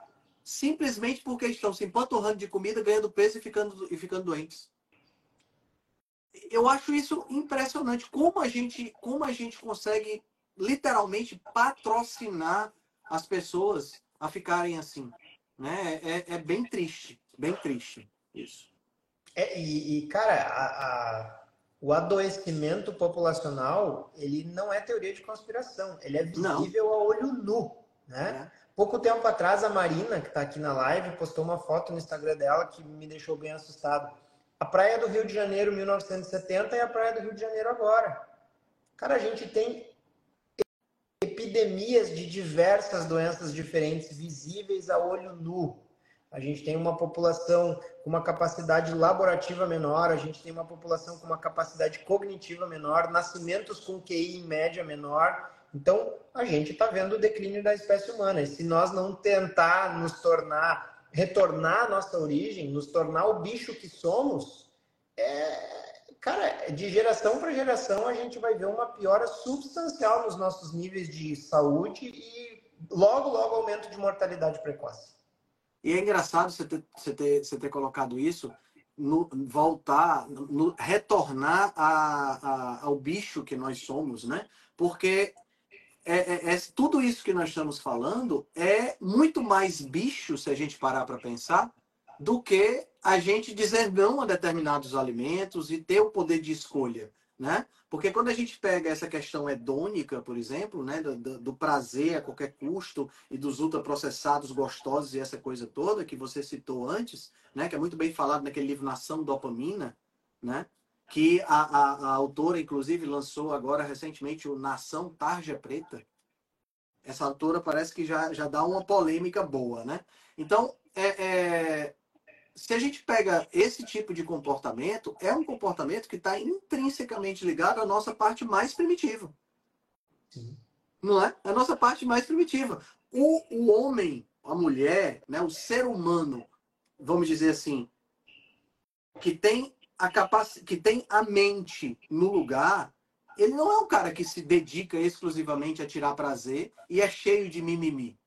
simplesmente porque estão se empanturrando de comida, ganhando peso e ficando, e ficando doentes. Eu acho isso impressionante. Como a gente, como a gente consegue literalmente patrocinar as pessoas a ficarem assim. Né? É, é bem triste, bem triste isso. É, e, e, cara, a, a o adoecimento populacional, ele não é teoria de conspiração, ele é visível não. a olho nu, né? É. Pouco tempo atrás, a Marina, que está aqui na live, postou uma foto no Instagram dela que me deixou bem assustado. A praia do Rio de Janeiro, 1970, e a praia do Rio de Janeiro agora. Cara, a gente tem epidemias de diversas doenças diferentes visíveis a olho nu a gente tem uma população com uma capacidade laborativa menor, a gente tem uma população com uma capacidade cognitiva menor, nascimentos com QI em média menor. Então, a gente está vendo o declínio da espécie humana. E se nós não tentar nos tornar, retornar à nossa origem, nos tornar o bicho que somos, é, cara, de geração para geração a gente vai ver uma piora substancial nos nossos níveis de saúde e logo, logo aumento de mortalidade precoce. E é engraçado você ter, você ter, você ter colocado isso, no, voltar, no, retornar a, a, ao bicho que nós somos, né? Porque é, é, é, tudo isso que nós estamos falando é muito mais bicho, se a gente parar para pensar, do que a gente dizer não a determinados alimentos e ter o poder de escolha né? Porque quando a gente pega essa questão hedônica, por exemplo, né, do, do, prazer a qualquer custo e dos ultraprocessados gostosos e essa coisa toda que você citou antes, né, que é muito bem falado naquele livro Nação Dopamina, né, que a, a, a autora, inclusive, lançou agora recentemente o Nação Tarja Preta. Essa autora parece que já, já dá uma polêmica boa, né? Então, é, é se a gente pega esse tipo de comportamento, é um comportamento que está intrinsecamente ligado à nossa parte mais primitiva. Sim. Não é? A nossa parte mais primitiva. O, o homem, a mulher, né, o ser humano, vamos dizer assim, que tem a capacidade, que tem a mente no lugar, ele não é um cara que se dedica exclusivamente a tirar prazer e é cheio de mimimi,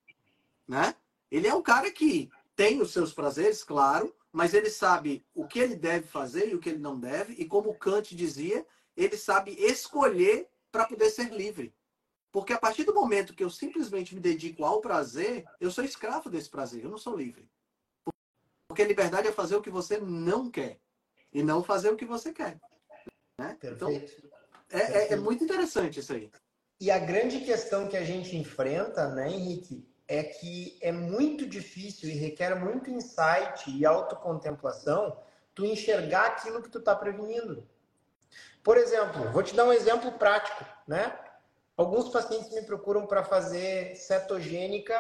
né? Ele é um cara que tem os seus prazeres, claro, mas ele sabe o que ele deve fazer e o que ele não deve, e como Kant dizia, ele sabe escolher para poder ser livre. Porque a partir do momento que eu simplesmente me dedico ao prazer, eu sou escravo desse prazer, eu não sou livre. Porque liberdade é fazer o que você não quer e não fazer o que você quer. Né? Então, é, é, é muito interessante isso aí. E a grande questão que a gente enfrenta, né, Henrique, é que é muito difícil e requer muito insight e autocontemplação tu enxergar aquilo que tu está prevenindo. Por exemplo, vou te dar um exemplo prático, né? Alguns pacientes me procuram para fazer cetogênica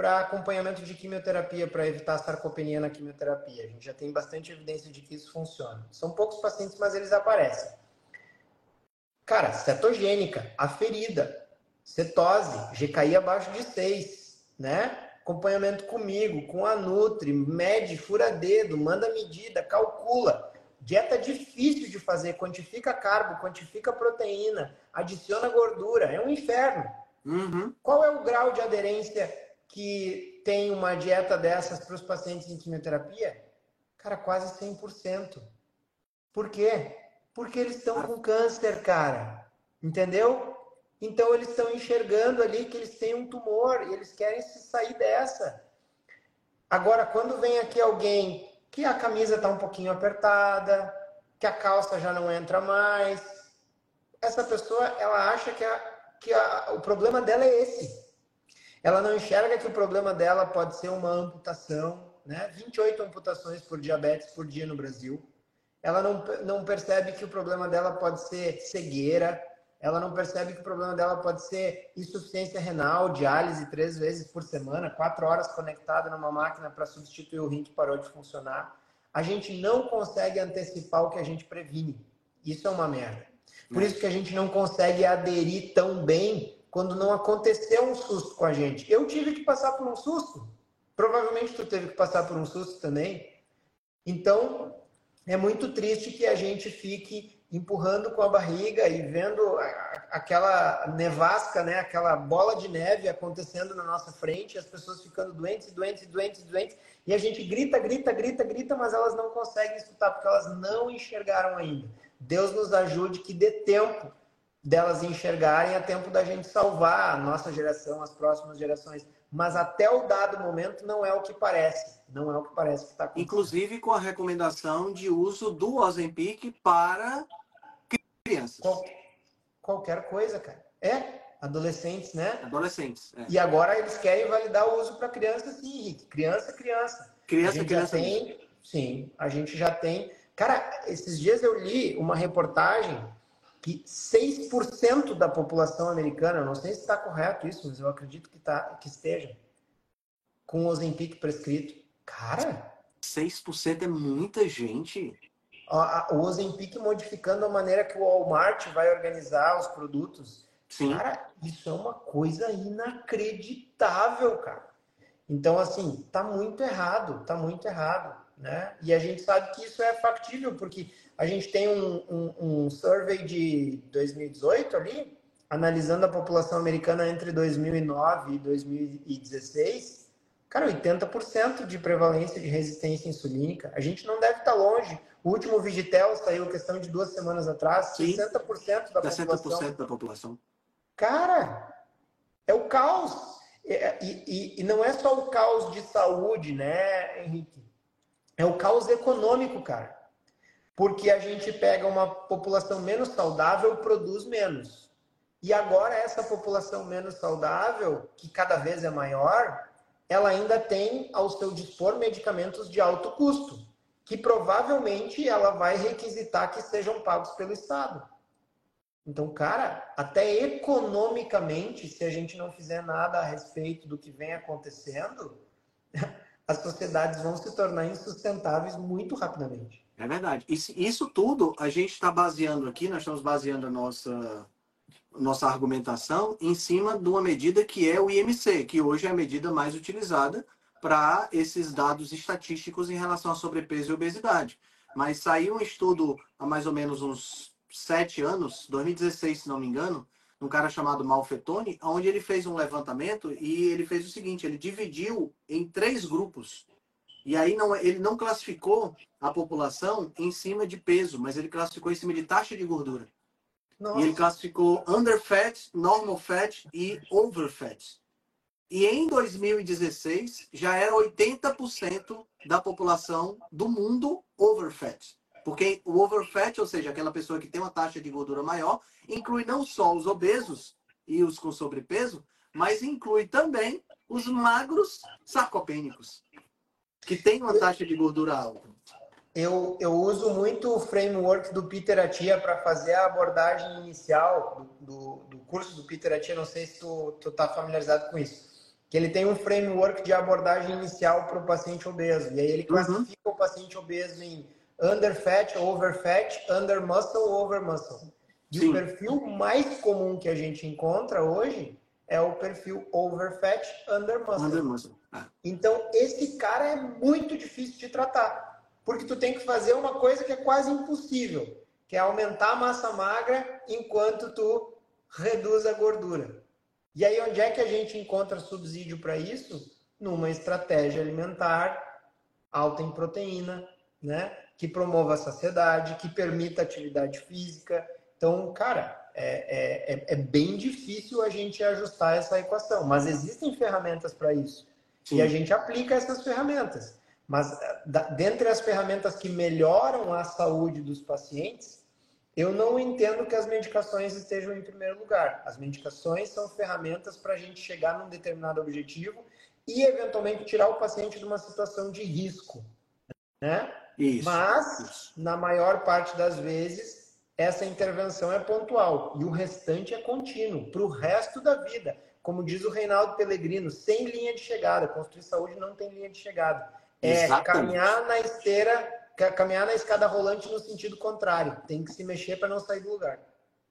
para acompanhamento de quimioterapia, para evitar sarcopenia na quimioterapia. A gente já tem bastante evidência de que isso funciona. São poucos pacientes, mas eles aparecem. Cara, cetogênica, aferida, cetose, GKI abaixo de 6, né? Acompanhamento comigo, com a Nutri, mede, fura dedo, manda medida, calcula. Dieta difícil de fazer, quantifica carbo, quantifica proteína, adiciona gordura, é um inferno. Uhum. Qual é o grau de aderência que tem uma dieta dessas para os pacientes em quimioterapia? Cara, quase 100%. Por quê? Porque eles estão com câncer, cara. Entendeu? Então eles estão enxergando ali que eles têm um tumor e eles querem se sair dessa. Agora, quando vem aqui alguém que a camisa está um pouquinho apertada, que a calça já não entra mais, essa pessoa ela acha que, a, que a, o problema dela é esse. Ela não enxerga que o problema dela pode ser uma amputação, né? 28 amputações por diabetes por dia no Brasil. Ela não, não percebe que o problema dela pode ser cegueira, ela não percebe que o problema dela pode ser insuficiência renal, diálise três vezes por semana, quatro horas conectada numa máquina para substituir o rim que parou de funcionar. A gente não consegue antecipar o que a gente previne. Isso é uma merda. Por isso que a gente não consegue aderir tão bem quando não aconteceu um susto com a gente. Eu tive que passar por um susto. Provavelmente tu teve que passar por um susto também. Então, é muito triste que a gente fique empurrando com a barriga e vendo aquela nevasca, né, aquela bola de neve acontecendo na nossa frente, as pessoas ficando doentes, doentes, doentes, doentes, e a gente grita, grita, grita, grita, mas elas não conseguem escutar porque elas não enxergaram ainda. Deus nos ajude que dê tempo delas enxergarem, a tempo da gente salvar a nossa geração, as próximas gerações. Mas até o dado momento não é o que parece. Não é o que parece que está acontecendo. Inclusive com a recomendação de uso do Ozempic para crianças. Qual, qualquer coisa, cara. É, adolescentes, né? Adolescentes. É. E agora eles querem validar o uso para criança, sim, Henrique. Criança, criança. Criança, criança. Tem, sim, a gente já tem. Cara, esses dias eu li uma reportagem que 6% da população americana, não sei se está correto isso, mas eu acredito que, tá, que esteja, com o Ozempic prescrito. Cara... 6% é muita gente o Ozempic modificando a maneira que o Walmart vai organizar os produtos. Sim. Cara, isso é uma coisa inacreditável, cara. Então, assim, tá muito errado, tá muito errado, né? E a gente sabe que isso é factível, porque a gente tem um, um, um survey de 2018 ali, analisando a população americana entre 2009 e 2016, cara, 80% de prevalência de resistência insulínica. A gente não deve estar longe o último Vigitel saiu questão de duas semanas atrás, Sim. 60% da 60% população. da população. Cara, é o caos. E, e, e, não é só o caos de saúde, né, Henrique? É o caos econômico, cara. Porque a gente pega uma população menos saudável, produz menos. E agora essa população menos saudável, que cada vez é maior, ela ainda tem ao seu dispor medicamentos de alto custo que provavelmente ela vai requisitar que sejam pagos pelo Estado. Então, cara, até economicamente, se a gente não fizer nada a respeito do que vem acontecendo, <laughs> as sociedades vão se tornar insustentáveis muito rapidamente. É verdade. Isso, isso tudo a gente está baseando aqui, nós estamos baseando a nossa, nossa argumentação em cima de uma medida que é o IMC, que hoje é a medida mais utilizada para esses dados estatísticos em relação a sobrepeso e obesidade. Mas saiu um estudo há mais ou menos uns sete anos, 2016, se não me engano, um cara chamado Malfetone, onde ele fez um levantamento e ele fez o seguinte: ele dividiu em três grupos. E aí não, ele não classificou a população em cima de peso, mas ele classificou em cima de taxa de gordura. Nossa. E ele classificou under fat, normal fat e over fat. E em 2016 já era 80% da população do mundo overfat. Porque o overfat, ou seja, aquela pessoa que tem uma taxa de gordura maior, inclui não só os obesos e os com sobrepeso, mas inclui também os magros sarcopênicos, que têm uma taxa de gordura alta. eu, eu uso muito o framework do Peter Atia para fazer a abordagem inicial do, do, do, curso do Peter Atia. Não sei se tu está familiarizado com isso. Que ele tem um framework de abordagem inicial para o paciente obeso. E aí ele uhum. classifica uhum. o paciente obeso em under fat, over fat, under muscle, over muscle. E Sim. o perfil mais comum que a gente encontra hoje é o perfil over fat, under muscle. Under muscle. Ah. Então, esse cara é muito difícil de tratar porque tu tem que fazer uma coisa que é quase impossível, que é aumentar a massa magra enquanto tu reduz a gordura. E aí onde é que a gente encontra subsídio para isso? Numa estratégia alimentar alta em proteína, né? Que promova a saciedade, que permita atividade física. Então, cara, é, é, é bem difícil a gente ajustar essa equação, mas existem ferramentas para isso. Sim. E a gente aplica essas ferramentas. Mas dentre as ferramentas que melhoram a saúde dos pacientes, eu não entendo que as medicações estejam em primeiro lugar. As medicações são ferramentas para a gente chegar num determinado objetivo e, eventualmente, tirar o paciente de uma situação de risco. Né? Isso, Mas, na maior parte das vezes, essa intervenção é pontual e o restante é contínuo, para o resto da vida. Como diz o Reinaldo Pellegrino, sem linha de chegada. Construir saúde não tem linha de chegada. É Exatamente. caminhar na esteira, caminhar na escada rolante no sentido contrário. Tem que se mexer para não sair do lugar.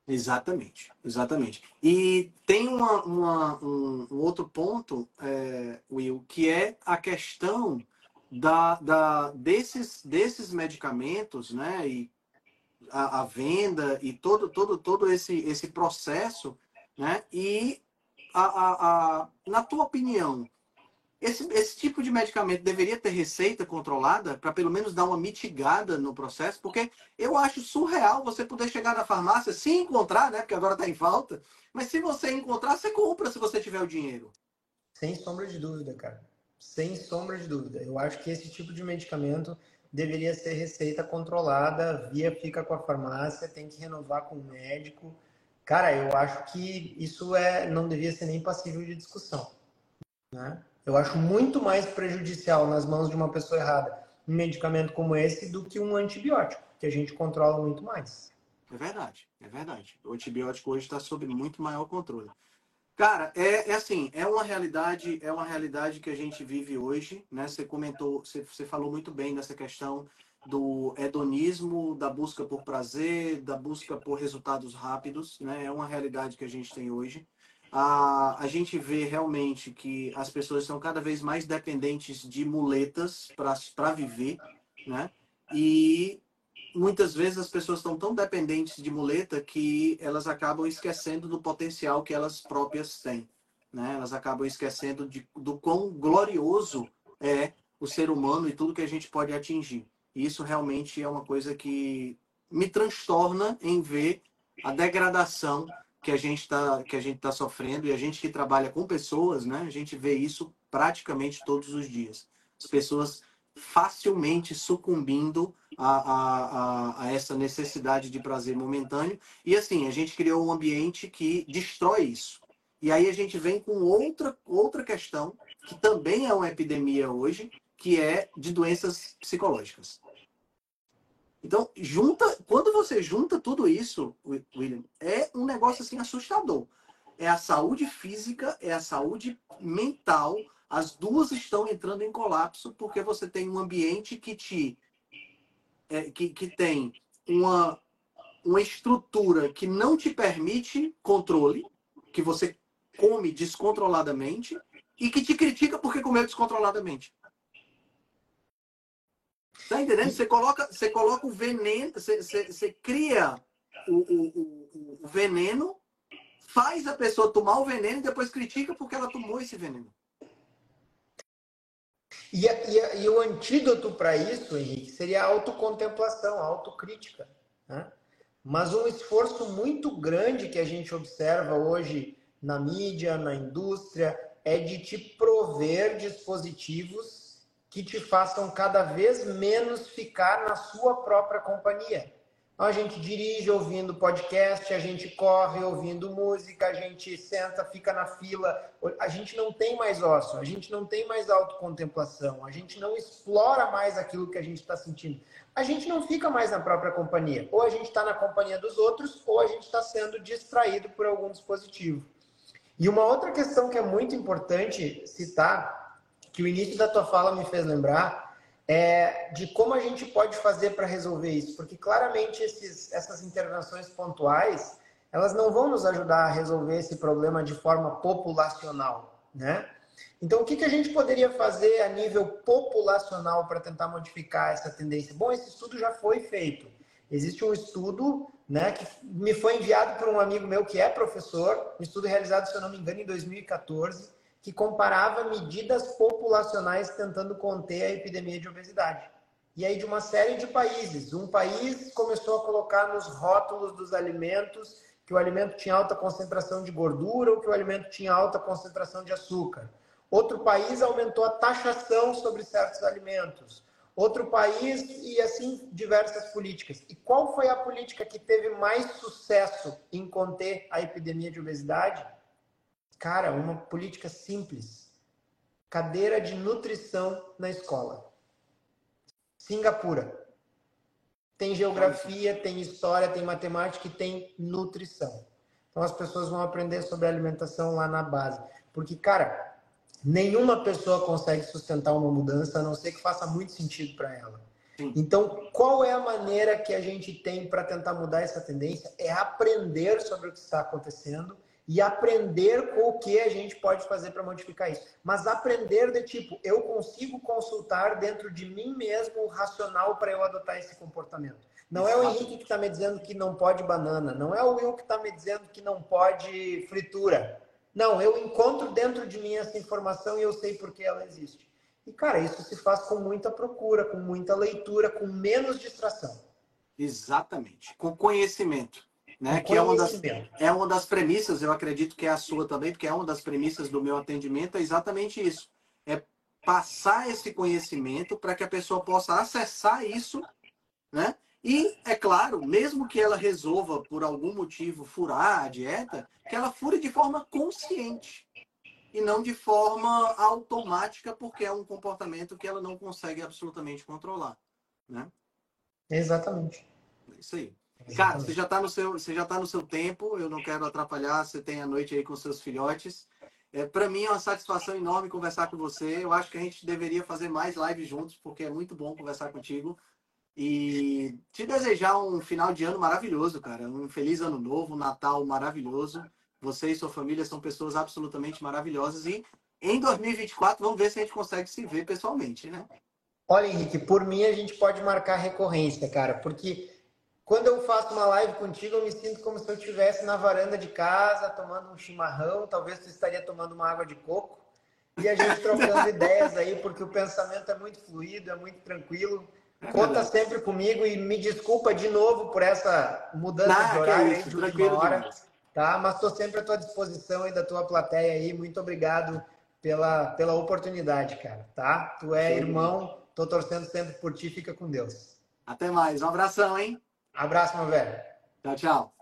Exatamente, exatamente. E tem uma, uma um, um, outro ponto, é, Will, que é a questão da, da, desses, desses medicamentos, né? E a, a, venda e todo, todo, todo esse, esse processo, né? E a, a, a, na tua opinião, esse, esse tipo de medicamento deveria ter receita controlada para pelo menos dar uma mitigada no processo, porque eu acho surreal você poder chegar na farmácia se encontrar, né? Porque agora está em falta, mas se você encontrar, você compra se você tiver o dinheiro. Sem sombra de dúvida, cara. Sem sombra de dúvida. Eu acho que esse tipo de medicamento deveria ser receita controlada, via fica com a farmácia, tem que renovar com o médico. Cara, eu acho que isso é não devia ser nem passível de discussão, né? Eu acho muito mais prejudicial nas mãos de uma pessoa errada um medicamento como esse do que um antibiótico, que a gente controla muito mais. É verdade, é verdade. O antibiótico hoje está sob muito maior controle. Cara, é, é, assim, é uma realidade, é uma realidade que a gente vive hoje, né? Você comentou, você, você falou muito bem dessa questão do hedonismo, da busca por prazer, da busca por resultados rápidos, né? É uma realidade que a gente tem hoje a, a gente vê realmente que as pessoas são cada vez mais dependentes de muletas para viver, né? E muitas vezes as pessoas estão tão dependentes de muleta que elas acabam esquecendo do potencial que elas próprias têm, né? Elas acabam esquecendo de, do quão glorioso é o ser humano e tudo que a gente pode atingir. Isso realmente é uma coisa que me transtorna em ver a degradação que a gente está que a gente tá sofrendo e a gente que trabalha com pessoas, né? A gente vê isso praticamente todos os dias. As pessoas facilmente sucumbindo a, a, a, essa necessidade de prazer momentâneo. E assim, a gente criou um ambiente que destrói isso. E aí a gente vem com outra, outra questão, que também é uma epidemia hoje, que é de doenças psicológicas. Então, junta, quando você junta tudo isso, William, é um negócio assim assustador. É a saúde física, é a saúde mental, as duas estão entrando em colapso porque você tem um ambiente que te é, que, que tem uma, uma estrutura que não te permite controle, que você come descontroladamente e que te critica porque comeu descontroladamente. Tá entendendo? Você coloca, você coloca o veneno, você, você, você cria o, o, o, veneno, faz a pessoa tomar o veneno e depois critica porque ela tomou esse veneno. E, e, e o antídoto para isso, Henrique, seria a autocontemplação, a autocrítica. Né? Mas um esforço muito grande que a gente observa hoje na mídia, na indústria, é de te prover dispositivos que te façam cada vez menos ficar na sua própria companhia. Então a gente dirige ouvindo podcast, a gente corre ouvindo música, a gente senta, fica na fila. A gente não tem mais ócio, a gente não tem mais autocontemplação, a gente não explora mais aquilo que a gente está sentindo. A gente não fica mais na própria companhia. Ou a gente está na companhia dos outros, ou a gente está sendo distraído por algum dispositivo. E uma outra questão que é muito importante citar, que o início da tua fala me fez lembrar, é, de como a gente pode fazer para resolver isso, porque claramente esses, essas intervenções pontuais elas não vão nos ajudar a resolver esse problema de forma populacional, né? Então, o que, que a gente poderia fazer a nível populacional para tentar modificar essa tendência? Bom, esse estudo já foi feito. Existe um estudo né, que me foi enviado por um amigo meu que é professor, um estudo realizado, se eu não me engano, em 2014, que comparava medidas populacionais tentando conter a epidemia de obesidade. E aí, de uma série de países. Um país começou a colocar nos rótulos dos alimentos que o alimento tinha alta concentração de gordura ou que o alimento tinha alta concentração de açúcar. Outro país aumentou a taxação sobre certos alimentos. Outro país e assim diversas políticas. E qual foi a política que teve mais sucesso em conter a epidemia de obesidade? Cara, uma política simples. Cadeira de nutrição na escola. Singapura. Tem geografia, tem história, tem matemática e tem nutrição. Então as pessoas vão aprender sobre alimentação lá na base. Porque, cara, nenhuma pessoa consegue sustentar uma mudança a não ser que faça muito sentido para ela. Então, qual é a maneira que a gente tem para tentar mudar essa tendência? É aprender sobre o que está acontecendo e aprender com o que a gente pode fazer para modificar isso. Mas aprender de tipo, eu consigo consultar dentro de mim mesmo o racional para eu adotar esse comportamento. Não Exato. é o Henrique que está me dizendo que não pode banana, não é o Will que está me dizendo que não pode fritura. Não, eu encontro dentro de mim essa informação e eu sei por que ela existe. E, cara, isso se faz com muita procura, com muita leitura, com menos distração. Exatamente. Com conhecimento né? Que é uma, das, é uma das premissas, eu acredito que é a sua também, porque é uma das premissas do meu atendimento, é exatamente isso. É passar esse conhecimento para que a pessoa possa acessar isso, né? E, é claro, mesmo que ela resolva, por algum motivo, furar a dieta, que ela fure de forma consciente e não de forma automática, porque é um comportamento que ela não consegue absolutamente controlar, né? Exatamente. É isso aí. Cara, você já está no seu, você já tá no seu tempo. Eu não quero atrapalhar. Você tem a noite aí com seus filhotes. É, para mim é uma satisfação enorme conversar com você. Eu acho que a gente deveria fazer mais lives juntos, porque é muito bom conversar contigo. E te desejar um final de ano maravilhoso, cara. Um feliz ano novo, um Natal maravilhoso. Você e sua família são pessoas absolutamente maravilhosas. E em 2024, vamos ver se a gente consegue se ver pessoalmente, né? Olha, Henrique, por mim a gente pode marcar recorrência, cara, porque quando eu faço uma live contigo, eu me sinto como se eu estivesse na varanda de casa, tomando um chimarrão, talvez tu estaria tomando uma água de coco, e a gente trocando <laughs> ideias aí, porque o pensamento é muito fluido, é muito tranquilo. Conta sempre comigo e me desculpa de novo por essa mudança de horário é isso, de última hora, tá? Mas estou sempre à tua disposição e da tua plateia aí. Muito obrigado pela, pela oportunidade, cara, tá? Tu é Sim. irmão, tô torcendo sempre por ti, fica com Deus. Até mais, um abração, hein? Abraço, meu velho. Tchau, tchau.